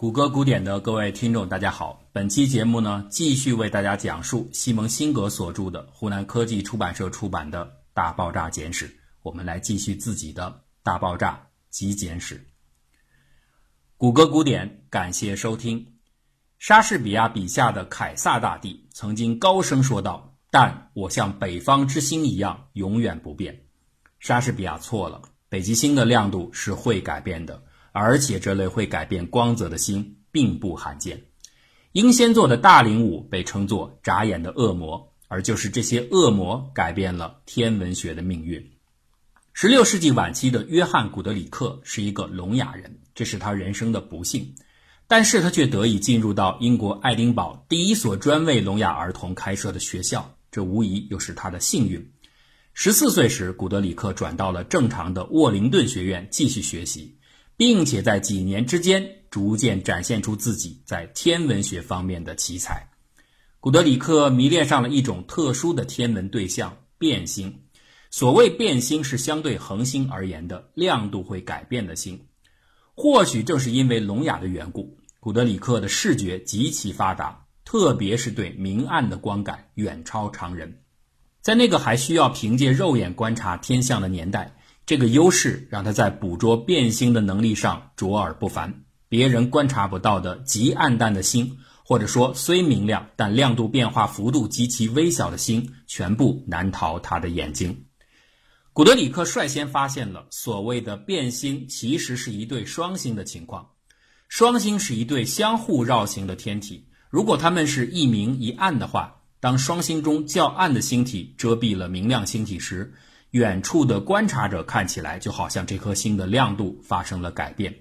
谷歌古典的各位听众，大家好。本期节目呢，继续为大家讲述西蒙辛格所著的湖南科技出版社出版的《大爆炸简史》。我们来继续自己的《大爆炸极简史》。谷歌古典，感谢收听。莎士比亚笔下的凯撒大帝曾经高声说道：“但我像北方之星一样，永远不变。”莎士比亚错了，北极星的亮度是会改变的。而且这类会改变光泽的星并不罕见。英仙座的大灵武被称作“眨眼的恶魔”，而就是这些恶魔改变了天文学的命运。十六世纪晚期的约翰·古德里克是一个聋哑人，这是他人生的不幸，但是他却得以进入到英国爱丁堡第一所专为聋哑儿童开设的学校，这无疑又是他的幸运。十四岁时，古德里克转到了正常的沃灵顿学院继续学习。并且在几年之间逐渐展现出自己在天文学方面的奇才。古德里克迷恋上了一种特殊的天文对象——变星。所谓变星，是相对恒星而言的亮度会改变的星。或许正是因为聋哑的缘故，古德里克的视觉极其发达，特别是对明暗的光感远超常人。在那个还需要凭借肉眼观察天象的年代。这个优势让他在捕捉变星的能力上卓尔不凡，别人观察不到的极暗淡的星，或者说虽明亮但亮度变化幅度极其微小的星，全部难逃他的眼睛。古德里克率先发现了所谓的变星其实是一对双星的情况。双星是一对相互绕行的天体，如果它们是一明一暗的话，当双星中较暗的星体遮蔽了明亮星体时。远处的观察者看起来就好像这颗星的亮度发生了改变，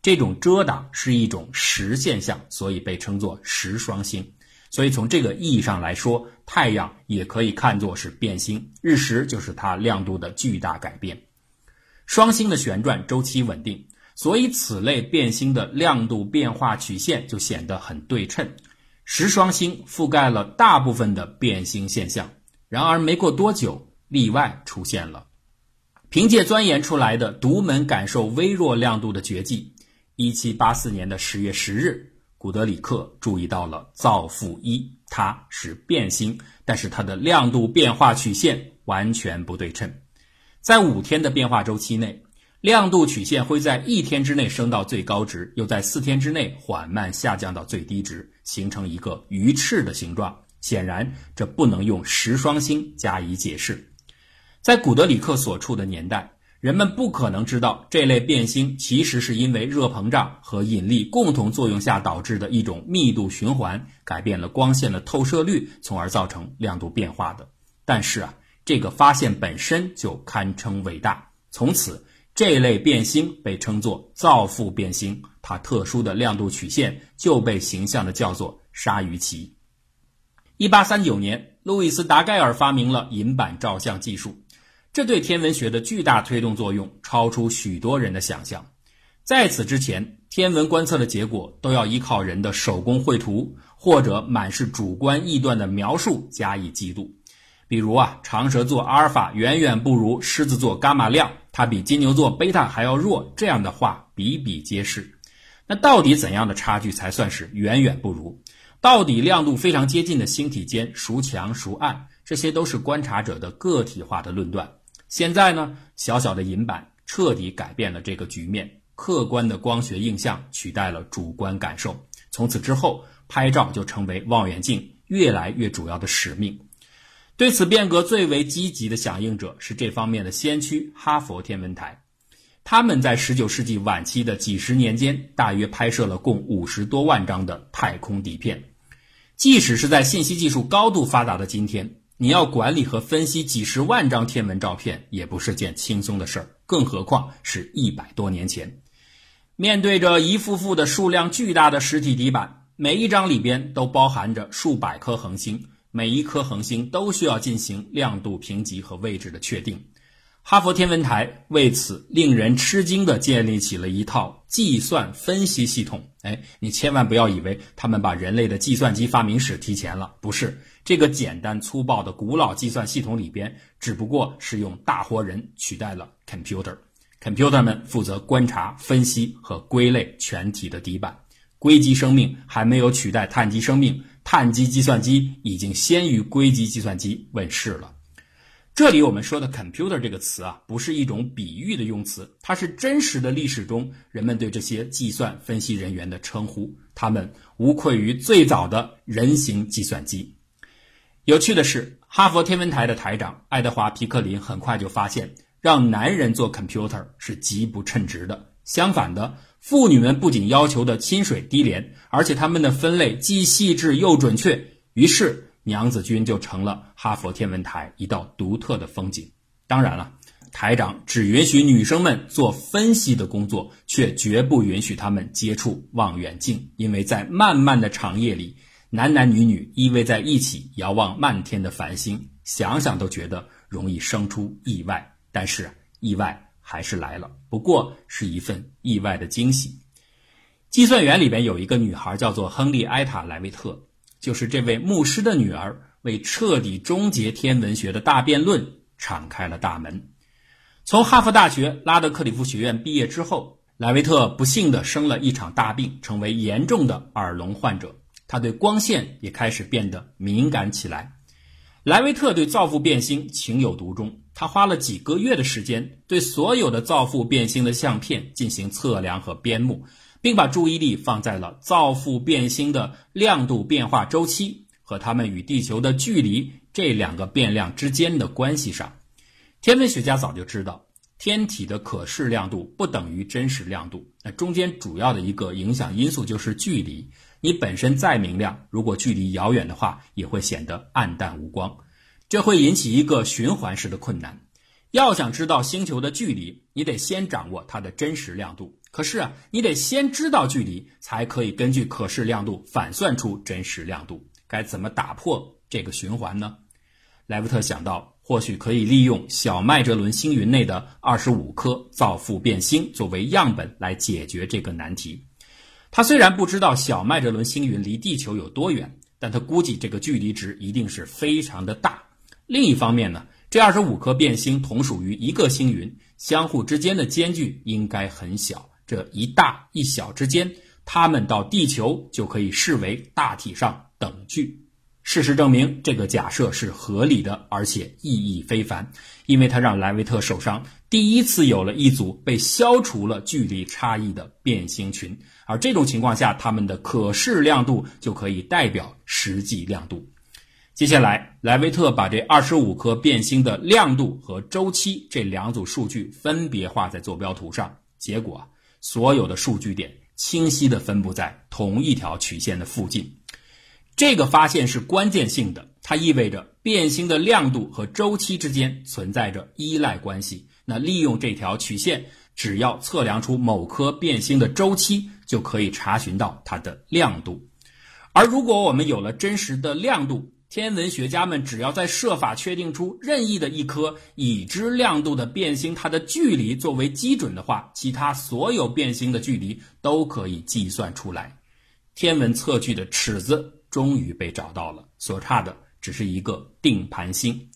这种遮挡是一种实现象，所以被称作实双星。所以从这个意义上来说，太阳也可以看作是变星，日食就是它亮度的巨大改变。双星的旋转周期稳定，所以此类变星的亮度变化曲线就显得很对称。实双星覆盖了大部分的变星现象，然而没过多久。例外出现了，凭借钻研出来的独门感受微弱亮度的绝技。一七八四年的十月十日，古德里克注意到了造父一，它是变星，但是它的亮度变化曲线完全不对称。在五天的变化周期内，亮度曲线会在一天之内升到最高值，又在四天之内缓慢下降到最低值，形成一个鱼翅的形状。显然，这不能用十双星加以解释。在古德里克所处的年代，人们不可能知道这类变星其实是因为热膨胀和引力共同作用下导致的一种密度循环改变了光线的透射率，从而造成亮度变化的。但是啊，这个发现本身就堪称伟大。从此，这类变星被称作造父变星，它特殊的亮度曲线就被形象的叫做鲨鱼鳍。一八三九年，路易斯·达盖尔发明了银版照相技术。这对天文学的巨大推动作用超出许多人的想象。在此之前，天文观测的结果都要依靠人的手工绘图或者满是主观臆断的描述加以记录。比如啊，长蛇座阿尔法远远不如狮子座伽马亮，它比金牛座贝塔还要弱，这样的话比比皆是。那到底怎样的差距才算是远远不如？到底亮度非常接近的星体间孰强孰暗？这些都是观察者的个体化的论断。现在呢，小小的银板彻底改变了这个局面，客观的光学映像取代了主观感受。从此之后，拍照就成为望远镜越来越主要的使命。对此变革最为积极的响应者是这方面的先驱——哈佛天文台。他们在19世纪晚期的几十年间，大约拍摄了共五十多万张的太空底片。即使是在信息技术高度发达的今天。你要管理和分析几十万张天文照片，也不是件轻松的事儿，更何况是一百多年前。面对着一幅幅的数量巨大的实体底板，每一张里边都包含着数百颗恒星，每一颗恒星都需要进行亮度评级和位置的确定。哈佛天文台为此令人吃惊地建立起了一套计算分析系统。哎，你千万不要以为他们把人类的计算机发明史提前了，不是。这个简单粗暴的古老计算系统里边，只不过是用大活人取代了 computer。computer 们负责观察、分析和归类全体的底板，硅基生命还没有取代碳基生命，碳基计算机已经先于硅基计算机问世了。这里我们说的 “computer” 这个词啊，不是一种比喻的用词，它是真实的历史中人们对这些计算分析人员的称呼。他们无愧于最早的人形计算机。有趣的是，哈佛天文台的台长爱德华·皮克林很快就发现，让男人做 computer 是极不称职的。相反的，妇女们不仅要求的亲水低廉，而且他们的分类既细致又准确。于是。娘子军就成了哈佛天文台一道独特的风景。当然了，台长只允许女生们做分析的工作，却绝不允许她们接触望远镜，因为在漫漫的长夜里，男男女女依偎在一起遥望漫天的繁星，想想都觉得容易生出意外。但是意外还是来了，不过是一份意外的惊喜。计算员里边有一个女孩，叫做亨利埃塔莱维特。就是这位牧师的女儿，为彻底终结天文学的大辩论敞开了大门。从哈佛大学拉德克里夫学院毕业之后，莱维特不幸地生了一场大病，成为严重的耳聋患者。他对光线也开始变得敏感起来。莱维特对造父变星情有独钟，他花了几个月的时间，对所有的造父变星的相片进行测量和编目。并把注意力放在了造父变星的亮度变化周期和它们与地球的距离这两个变量之间的关系上。天文学家早就知道，天体的可视亮度不等于真实亮度，那中间主要的一个影响因素就是距离。你本身再明亮，如果距离遥远的话，也会显得暗淡无光，这会引起一个循环式的困难。要想知道星球的距离，你得先掌握它的真实亮度。可是啊，你得先知道距离，才可以根据可视亮度反算出真实亮度。该怎么打破这个循环呢？莱维特想到，或许可以利用小麦哲伦星云内的二十五颗造父变星作为样本来解决这个难题。他虽然不知道小麦哲伦星云离地球有多远，但他估计这个距离值一定是非常的大。另一方面呢，这二十五颗变星同属于一个星云，相互之间的间距应该很小。这一大一小之间，它们到地球就可以视为大体上等距。事实证明，这个假设是合理的，而且意义非凡，因为它让莱维特手上第一次有了一组被消除了距离差异的变星群，而这种情况下，它们的可视亮度就可以代表实际亮度。接下来，莱维特把这二十五颗变星的亮度和周期这两组数据分别画在坐标图上，结果。所有的数据点清晰地分布在同一条曲线的附近，这个发现是关键性的，它意味着变星的亮度和周期之间存在着依赖关系。那利用这条曲线，只要测量出某颗变星的周期，就可以查询到它的亮度。而如果我们有了真实的亮度，天文学家们只要在设法确定出任意的一颗已知亮度的变星，它的距离作为基准的话，其他所有变星的距离都可以计算出来。天文测距的尺子终于被找到了，所差的只是一个定盘星。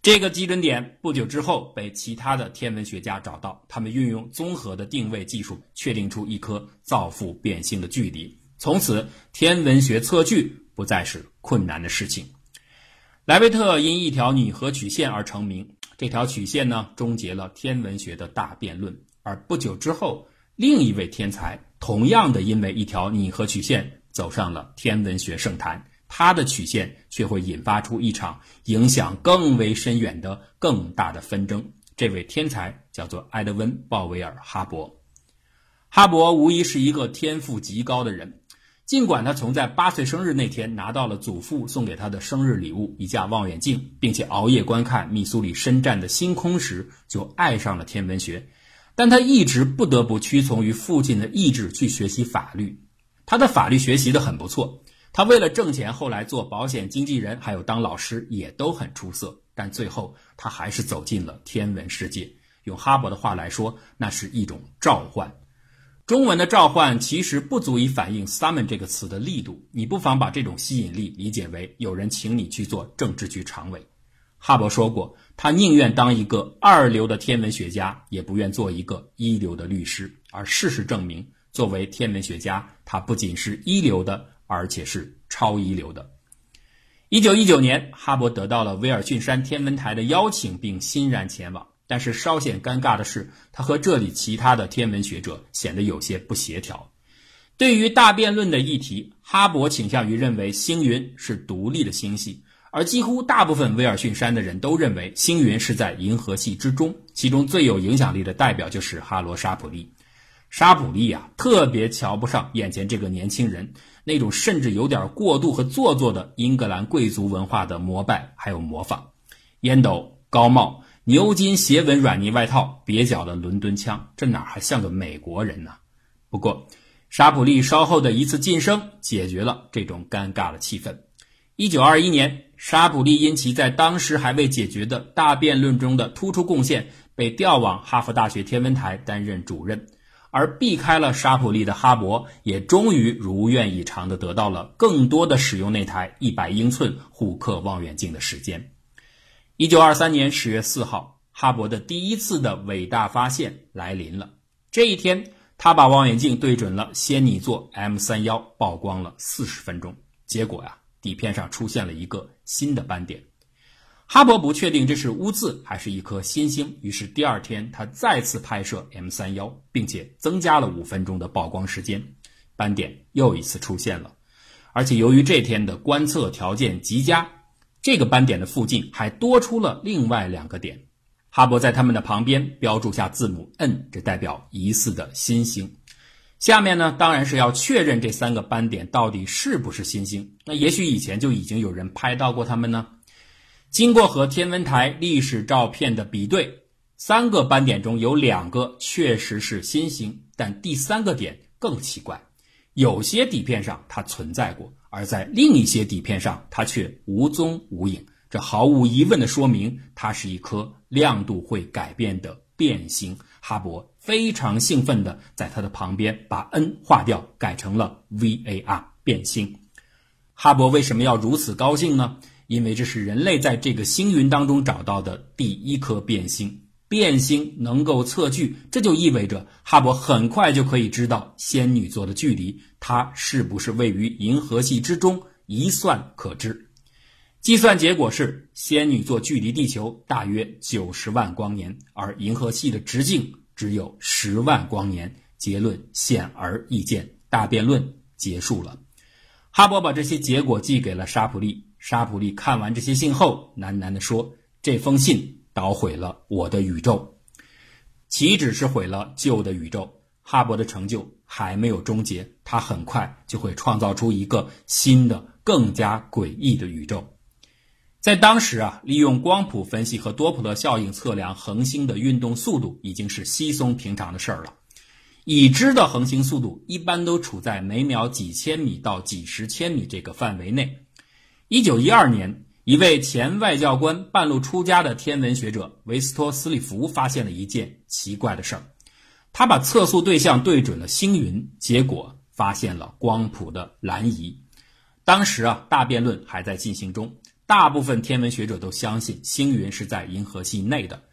这个基准点不久之后被其他的天文学家找到，他们运用综合的定位技术确定出一颗造父变星的距离。从此，天文学测距。不再是困难的事情。莱维特因一条拟合曲线而成名，这条曲线呢，终结了天文学的大辩论。而不久之后，另一位天才同样的因为一条拟合曲线走上了天文学圣坛，他的曲线却会引发出一场影响更为深远的更大的纷争。这位天才叫做埃德温·鲍威尔·哈勃。哈勃无疑是一个天赋极高的人。尽管他从在八岁生日那天拿到了祖父送给他的生日礼物一架望远镜，并且熬夜观看密苏里深湛的星空时就爱上了天文学，但他一直不得不屈从于父亲的意志去学习法律。他的法律学习的很不错，他为了挣钱，后来做保险经纪人，还有当老师也都很出色。但最后他还是走进了天文世界。用哈勃的话来说，那是一种召唤。中文的召唤其实不足以反映 “summon” 这个词的力度，你不妨把这种吸引力理解为有人请你去做政治局常委。哈勃说过，他宁愿当一个二流的天文学家，也不愿做一个一流的律师。而事实证明，作为天文学家，他不仅是一流的，而且是超一流的。一九一九年，哈勃得到了威尔逊山天文台的邀请，并欣然前往。但是稍显尴尬的是，他和这里其他的天文学者显得有些不协调。对于大辩论的议题，哈勃倾向于认为星云是独立的星系，而几乎大部分威尔逊山的人都认为星云是在银河系之中。其中最有影响力的代表就是哈罗·沙普利。沙普利啊，特别瞧不上眼前这个年轻人那种甚至有点过度和做作的英格兰贵族文化的膜拜还有模仿，烟斗、高帽。牛津斜纹软呢外套，蹩脚的伦敦腔，这哪还像个美国人呢？不过，沙普利稍后的一次晋升解决了这种尴尬的气氛。一九二一年，沙普利因其在当时还未解决的大辩论中的突出贡献，被调往哈佛大学天文台担任主任。而避开了沙普利的哈勃，也终于如愿以偿地得到了更多的使用那台一百英寸虎克望远镜的时间。一九二三年十月四号，哈勃的第一次的伟大发现来临了。这一天，他把望远镜对准了仙女座 M 三幺，曝光了四十分钟。结果呀，底片上出现了一个新的斑点。哈勃不确定这是污渍还是一颗新星，于是第二天他再次拍摄 M 三幺，并且增加了五分钟的曝光时间，斑点又一次出现了。而且由于这天的观测条件极佳。这个斑点的附近还多出了另外两个点，哈勃在它们的旁边标注下字母 N，这代表疑似的新星。下面呢，当然是要确认这三个斑点到底是不是新星。那也许以前就已经有人拍到过它们呢。经过和天文台历史照片的比对，三个斑点中有两个确实是新星，但第三个点更奇怪，有些底片上它存在过。而在另一些底片上，它却无踪无影。这毫无疑问的说明，它是一颗亮度会改变的变星。哈勃非常兴奋地在它的旁边把 N 划掉，改成了 VAR 变星。哈勃为什么要如此高兴呢？因为这是人类在这个星云当中找到的第一颗变星。变星能够测距，这就意味着哈勃很快就可以知道仙女座的距离，它是不是位于银河系之中，一算可知。计算结果是，仙女座距离地球大约九十万光年，而银河系的直径只有十万光年。结论显而易见，大辩论结束了。哈勃把这些结果寄给了沙普利，沙普利看完这些信后，喃喃地说：“这封信。”捣毁了我的宇宙，岂止是毁了旧的宇宙？哈勃的成就还没有终结，他很快就会创造出一个新的、更加诡异的宇宙。在当时啊，利用光谱分析和多普勒效应测量恒星的运动速度已经是稀松平常的事儿了。已知的恒星速度一般都处在每秒几千米到几十千米这个范围内。一九一二年。一位前外交官、半路出家的天文学者维斯托斯利弗发现了一件奇怪的事儿，他把测速对象对准了星云，结果发现了光谱的蓝移。当时啊，大辩论还在进行中，大部分天文学者都相信星云是在银河系内的。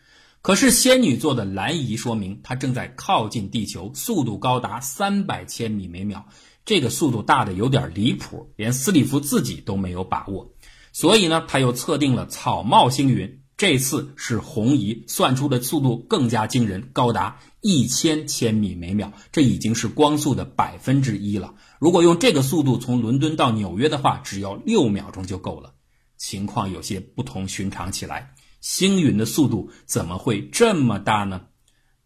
可是仙女座的蓝移说明它正在靠近地球，速度高达三百千米每秒，这个速度大的有点离谱，连斯利弗自己都没有把握。所以呢，他又测定了草帽星云，这次是红移，算出的速度更加惊人，高达一千千米每秒，这已经是光速的百分之一了。如果用这个速度从伦敦到纽约的话，只要六秒钟就够了。情况有些不同寻常起来，星云的速度怎么会这么大呢？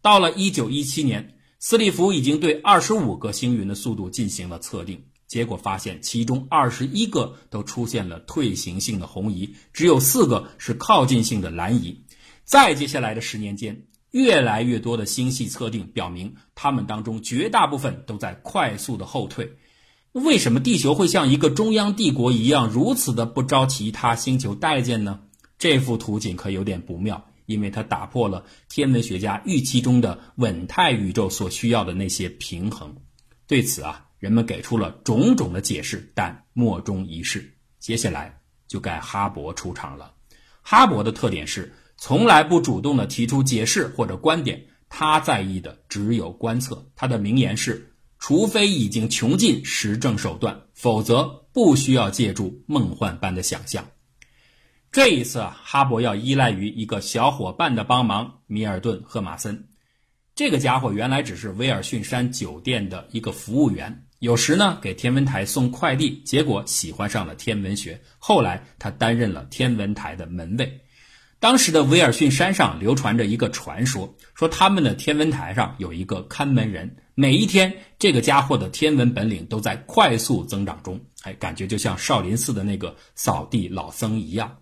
到了一九一七年，斯利弗已经对二十五个星云的速度进行了测定。结果发现，其中二十一个都出现了退行性的红移，只有四个是靠近性的蓝移。在接下来的十年间，越来越多的星系测定表明，它们当中绝大部分都在快速的后退。为什么地球会像一个中央帝国一样，如此的不招其他星球待见呢？这幅图景可有点不妙，因为它打破了天文学家预期中的稳态宇宙所需要的那些平衡。对此啊。人们给出了种种的解释，但莫衷一是。接下来就该哈勃出场了。哈勃的特点是从来不主动的提出解释或者观点，他在意的只有观测。他的名言是：“除非已经穷尽实证手段，否则不需要借助梦幻般的想象。这一次啊，哈勃要依赖于一个小伙伴的帮忙——米尔顿·赫马森。这个家伙原来只是威尔逊山酒店的一个服务员，有时呢给天文台送快递，结果喜欢上了天文学。后来他担任了天文台的门卫。当时的威尔逊山上流传着一个传说，说他们的天文台上有一个看门人，每一天这个家伙的天文本领都在快速增长中，哎，感觉就像少林寺的那个扫地老僧一样。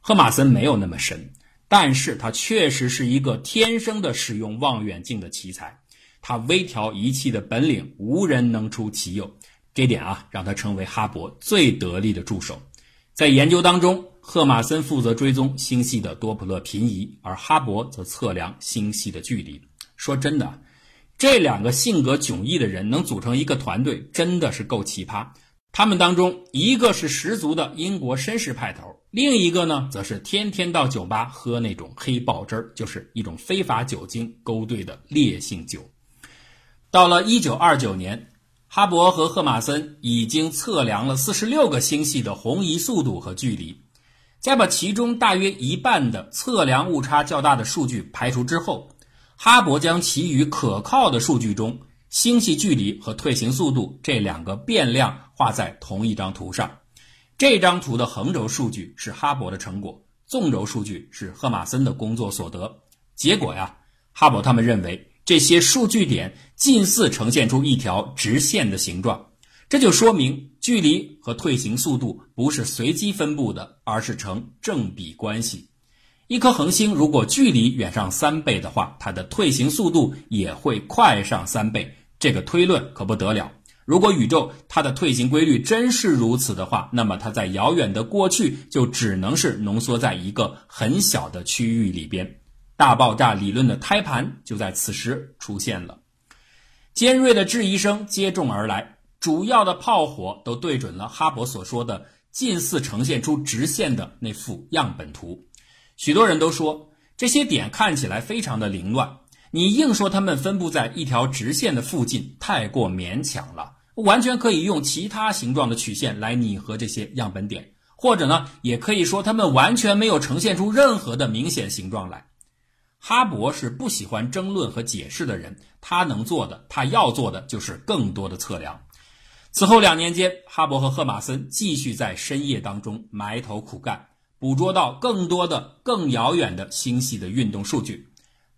赫马森没有那么神，但是他确实是一个天生的使用望远镜的奇才，他微调仪器的本领无人能出其右，这点啊让他成为哈勃最得力的助手，在研究当中。赫马森负责追踪星系的多普勒频移，而哈勃则测量星系的距离。说真的，这两个性格迥异的人能组成一个团队，真的是够奇葩。他们当中，一个是十足的英国绅士派头，另一个呢，则是天天到酒吧喝那种黑豹汁儿，就是一种非法酒精勾兑的烈性酒。到了一九二九年，哈勃和赫马森已经测量了四十六个星系的红移速度和距离。在把其中大约一半的测量误差较大的数据排除之后，哈勃将其余可靠的数据中星系距离和退行速度这两个变量画在同一张图上。这张图的横轴数据是哈勃的成果，纵轴数据是赫马森的工作所得。结果呀，哈勃他们认为这些数据点近似呈现出一条直线的形状。这就说明距离和退行速度不是随机分布的，而是成正比关系。一颗恒星如果距离远上三倍的话，它的退行速度也会快上三倍。这个推论可不得了。如果宇宙它的退行规律真是如此的话，那么它在遥远的过去就只能是浓缩在一个很小的区域里边。大爆炸理论的胎盘就在此时出现了。尖锐的质疑声接踵而来。主要的炮火都对准了哈勃所说的近似呈现出直线的那幅样本图。许多人都说这些点看起来非常的凌乱，你硬说它们分布在一条直线的附近，太过勉强了。完全可以用其他形状的曲线来拟合这些样本点，或者呢，也可以说它们完全没有呈现出任何的明显形状来。哈勃是不喜欢争论和解释的人，他能做的，他要做的就是更多的测量。此后两年间，哈勃和赫马森继续在深夜当中埋头苦干，捕捉到更多的、更遥远的星系的运动数据。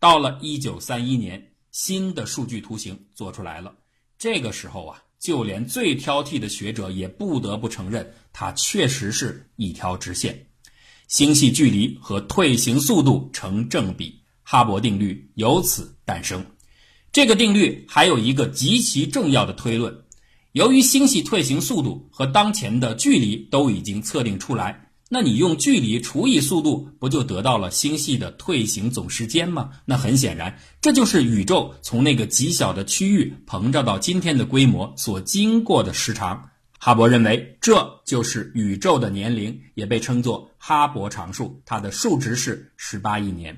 到了1931年，新的数据图形做出来了。这个时候啊，就连最挑剔的学者也不得不承认，它确实是一条直线，星系距离和退行速度成正比。哈勃定律由此诞生。这个定律还有一个极其重要的推论。由于星系退行速度和当前的距离都已经测定出来，那你用距离除以速度，不就得到了星系的退行总时间吗？那很显然，这就是宇宙从那个极小的区域膨胀到今天的规模所经过的时长。哈勃认为，这就是宇宙的年龄，也被称作哈勃常数，它的数值是十八亿年。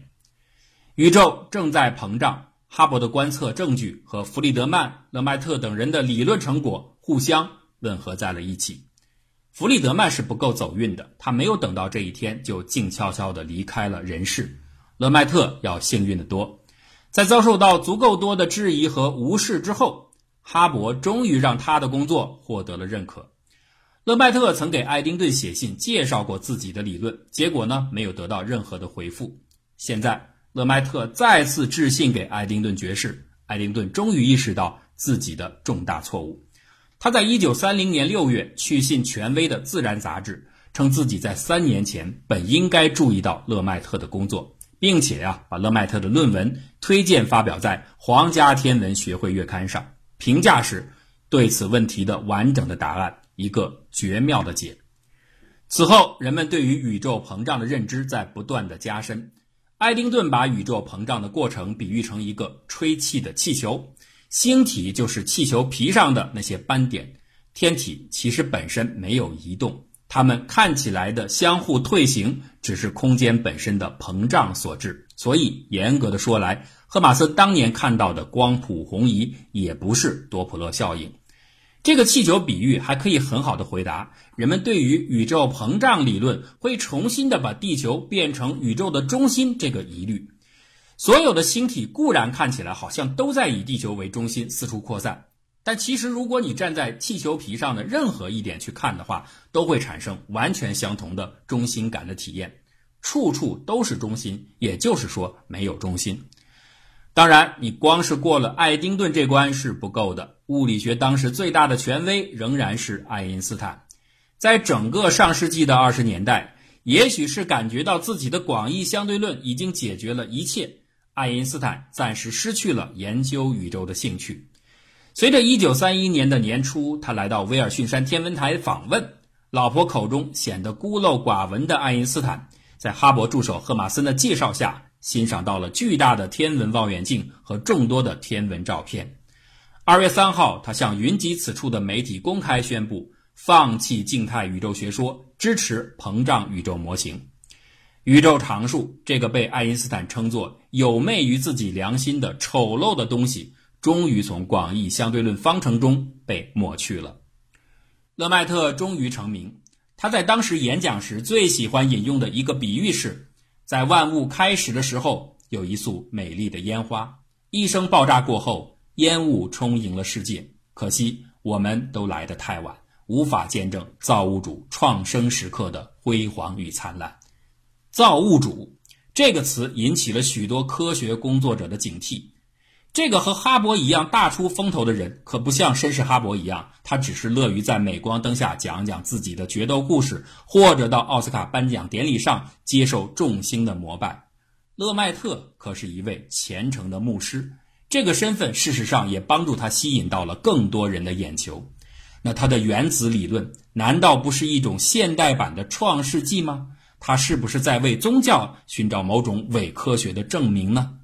宇宙正在膨胀。哈勃的观测证据和弗里德曼、勒迈特等人的理论成果互相吻合在了一起。弗里德曼是不够走运的，他没有等到这一天就静悄悄地离开了人世。勒迈特要幸运得多，在遭受到足够多的质疑和无视之后，哈勃终于让他的工作获得了认可。勒迈特曾给爱丁顿写信介绍过自己的理论，结果呢没有得到任何的回复。现在。勒迈特再次致信给爱丁顿爵士，爱丁顿终于意识到自己的重大错误。他在一九三零年六月去信权威的《自然》杂志，称自己在三年前本应该注意到勒迈特的工作，并且呀，把勒迈特的论文推荐发表在皇家天文学会月刊上。评价是对此问题的完整的答案，一个绝妙的解。此后，人们对于宇宙膨胀的认知在不断的加深。爱丁顿把宇宙膨胀的过程比喻成一个吹气的气球，星体就是气球皮上的那些斑点，天体其实本身没有移动，它们看起来的相互退行，只是空间本身的膨胀所致。所以，严格的说来，赫马斯当年看到的光谱红移也不是多普勒效应。这个气球比喻还可以很好的回答人们对于宇宙膨胀理论会重新的把地球变成宇宙的中心这个疑虑。所有的星体固然看起来好像都在以地球为中心四处扩散。但其实，如果你站在气球皮上的任何一点去看的话，都会产生完全相同的中心感的体验，处处都是中心，也就是说没有中心。当然，你光是过了爱丁顿这关是不够的。物理学当时最大的权威仍然是爱因斯坦。在整个上世纪的二十年代，也许是感觉到自己的广义相对论已经解决了一切，爱因斯坦暂时失去了研究宇宙的兴趣。随着1931年的年初，他来到威尔逊山天文台访问，老婆口中显得孤陋寡闻的爱因斯坦，在哈勃助手赫马森的介绍下，欣赏到了巨大的天文望远镜和众多的天文照片。二月三号，他向云集此处的媒体公开宣布，放弃静态宇宙学说，支持膨胀宇宙模型。宇宙常数这个被爱因斯坦称作有昧于自己良心的丑陋的东西。终于从广义相对论方程中被抹去了。勒迈特终于成名。他在当时演讲时最喜欢引用的一个比喻是：在万物开始的时候，有一束美丽的烟花，一声爆炸过后，烟雾充盈了世界。可惜我们都来得太晚，无法见证造物主创生时刻的辉煌与灿烂。造物主这个词引起了许多科学工作者的警惕。这个和哈勃一样大出风头的人，可不像绅士哈勃一样，他只是乐于在镁光灯下讲讲自己的决斗故事，或者到奥斯卡颁奖典礼上接受众星的膜拜。勒迈特可是一位虔诚的牧师，这个身份事实上也帮助他吸引到了更多人的眼球。那他的原子理论难道不是一种现代版的创世纪吗？他是不是在为宗教寻找某种伪科学的证明呢？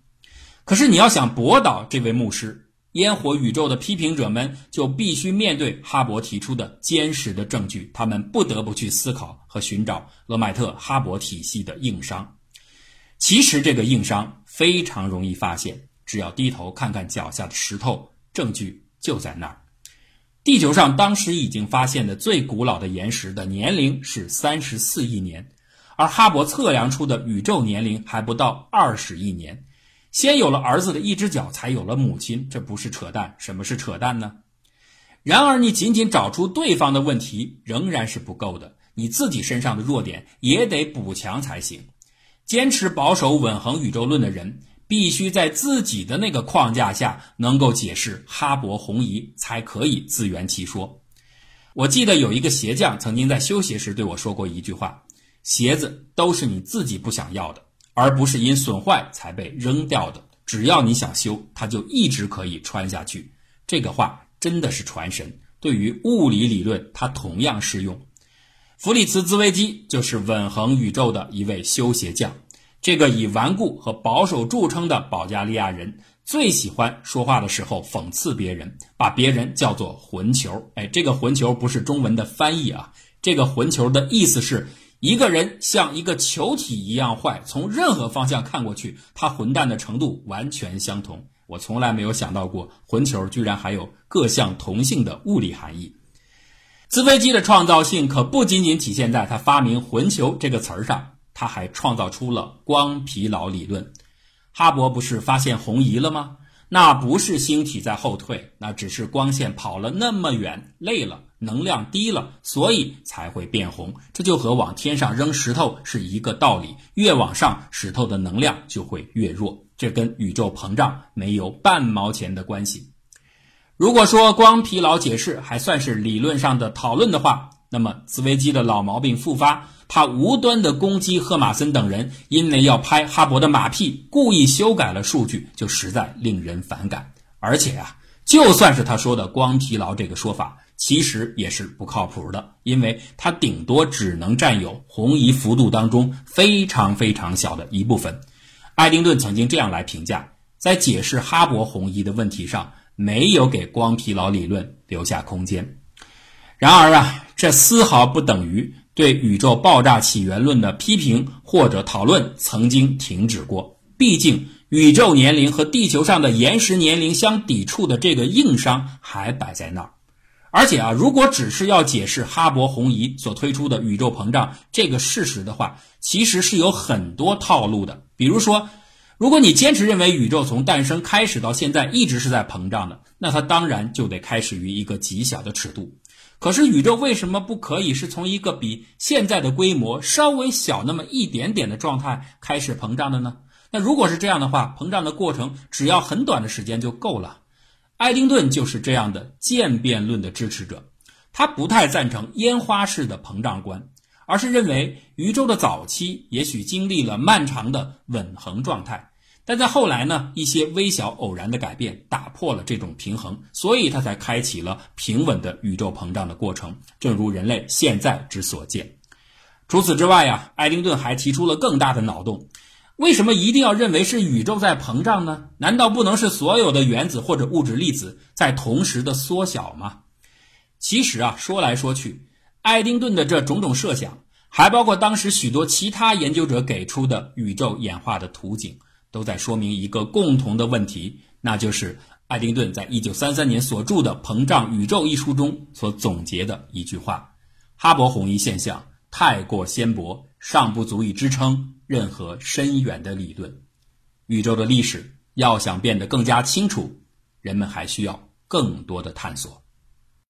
可是你要想驳倒这位牧师，烟火宇宙的批评者们就必须面对哈勃提出的坚实的证据，他们不得不去思考和寻找勒迈特哈勃体系的硬伤。其实这个硬伤非常容易发现，只要低头看看脚下的石头，证据就在那儿。地球上当时已经发现的最古老的岩石的年龄是三十四亿年，而哈勃测量出的宇宙年龄还不到二十亿年。先有了儿子的一只脚，才有了母亲，这不是扯淡？什么是扯淡呢？然而，你仅仅找出对方的问题仍然是不够的，你自己身上的弱点也得补强才行。坚持保守稳恒宇宙论的人，必须在自己的那个框架下能够解释哈勃红移，才可以自圆其说。我记得有一个鞋匠曾经在修鞋时对我说过一句话：“鞋子都是你自己不想要的。”而不是因损坏才被扔掉的。只要你想修，它就一直可以穿下去。这个话真的是传神。对于物理理论，它同样适用。弗里茨·兹维基就是稳恒宇宙的一位修鞋匠。这个以顽固和保守著称的保加利亚人，最喜欢说话的时候讽刺别人，把别人叫做“混球”。哎，这个“混球”不是中文的翻译啊，这个“混球”的意思是。一个人像一个球体一样坏，从任何方向看过去，他混蛋的程度完全相同。我从来没有想到过，混球居然还有各项同性的物理含义。兹菲基的创造性可不仅仅体现在他发明“混球”这个词儿上，他还创造出了光疲劳理论。哈勃不是发现红移了吗？那不是星体在后退，那只是光线跑了那么远，累了。能量低了，所以才会变红。这就和往天上扔石头是一个道理，越往上，石头的能量就会越弱。这跟宇宙膨胀没有半毛钱的关系。如果说光疲劳解释还算是理论上的讨论的话，那么茨威基的老毛病复发，他无端的攻击赫马森等人，因为要拍哈勃的马屁，故意修改了数据，就实在令人反感。而且啊，就算是他说的光疲劳这个说法。其实也是不靠谱的，因为它顶多只能占有红移幅度当中非常非常小的一部分。爱丁顿曾经这样来评价，在解释哈勃红移的问题上，没有给光疲劳理论留下空间。然而啊，这丝毫不等于对宇宙爆炸起源论的批评或者讨论曾经停止过。毕竟，宇宙年龄和地球上的岩石年龄相抵触的这个硬伤还摆在那儿。而且啊，如果只是要解释哈勃红移所推出的宇宙膨胀这个事实的话，其实是有很多套路的。比如说，如果你坚持认为宇宙从诞生开始到现在一直是在膨胀的，那它当然就得开始于一个极小的尺度。可是宇宙为什么不可以是从一个比现在的规模稍微小那么一点点的状态开始膨胀的呢？那如果是这样的话，膨胀的过程只要很短的时间就够了。爱丁顿就是这样的渐变论的支持者，他不太赞成烟花式的膨胀观，而是认为宇宙的早期也许经历了漫长的稳恒状态。但在后来呢，一些微小偶然的改变打破了这种平衡，所以他才开启了平稳的宇宙膨胀的过程，正如人类现在之所见。除此之外呀，爱丁顿还提出了更大的脑洞：为什么一定要认为是宇宙在膨胀呢？难道不能是所有的原子或者物质粒子在同时的缩小吗？其实啊，说来说去，爱丁顿的这种种设想，还包括当时许多其他研究者给出的宇宙演化的图景。都在说明一个共同的问题，那就是爱丁顿在一九三三年所著的《膨胀宇宙》一书中所总结的一句话：哈勃红移现象太过纤薄，尚不足以支撑任何深远的理论。宇宙的历史要想变得更加清楚，人们还需要更多的探索。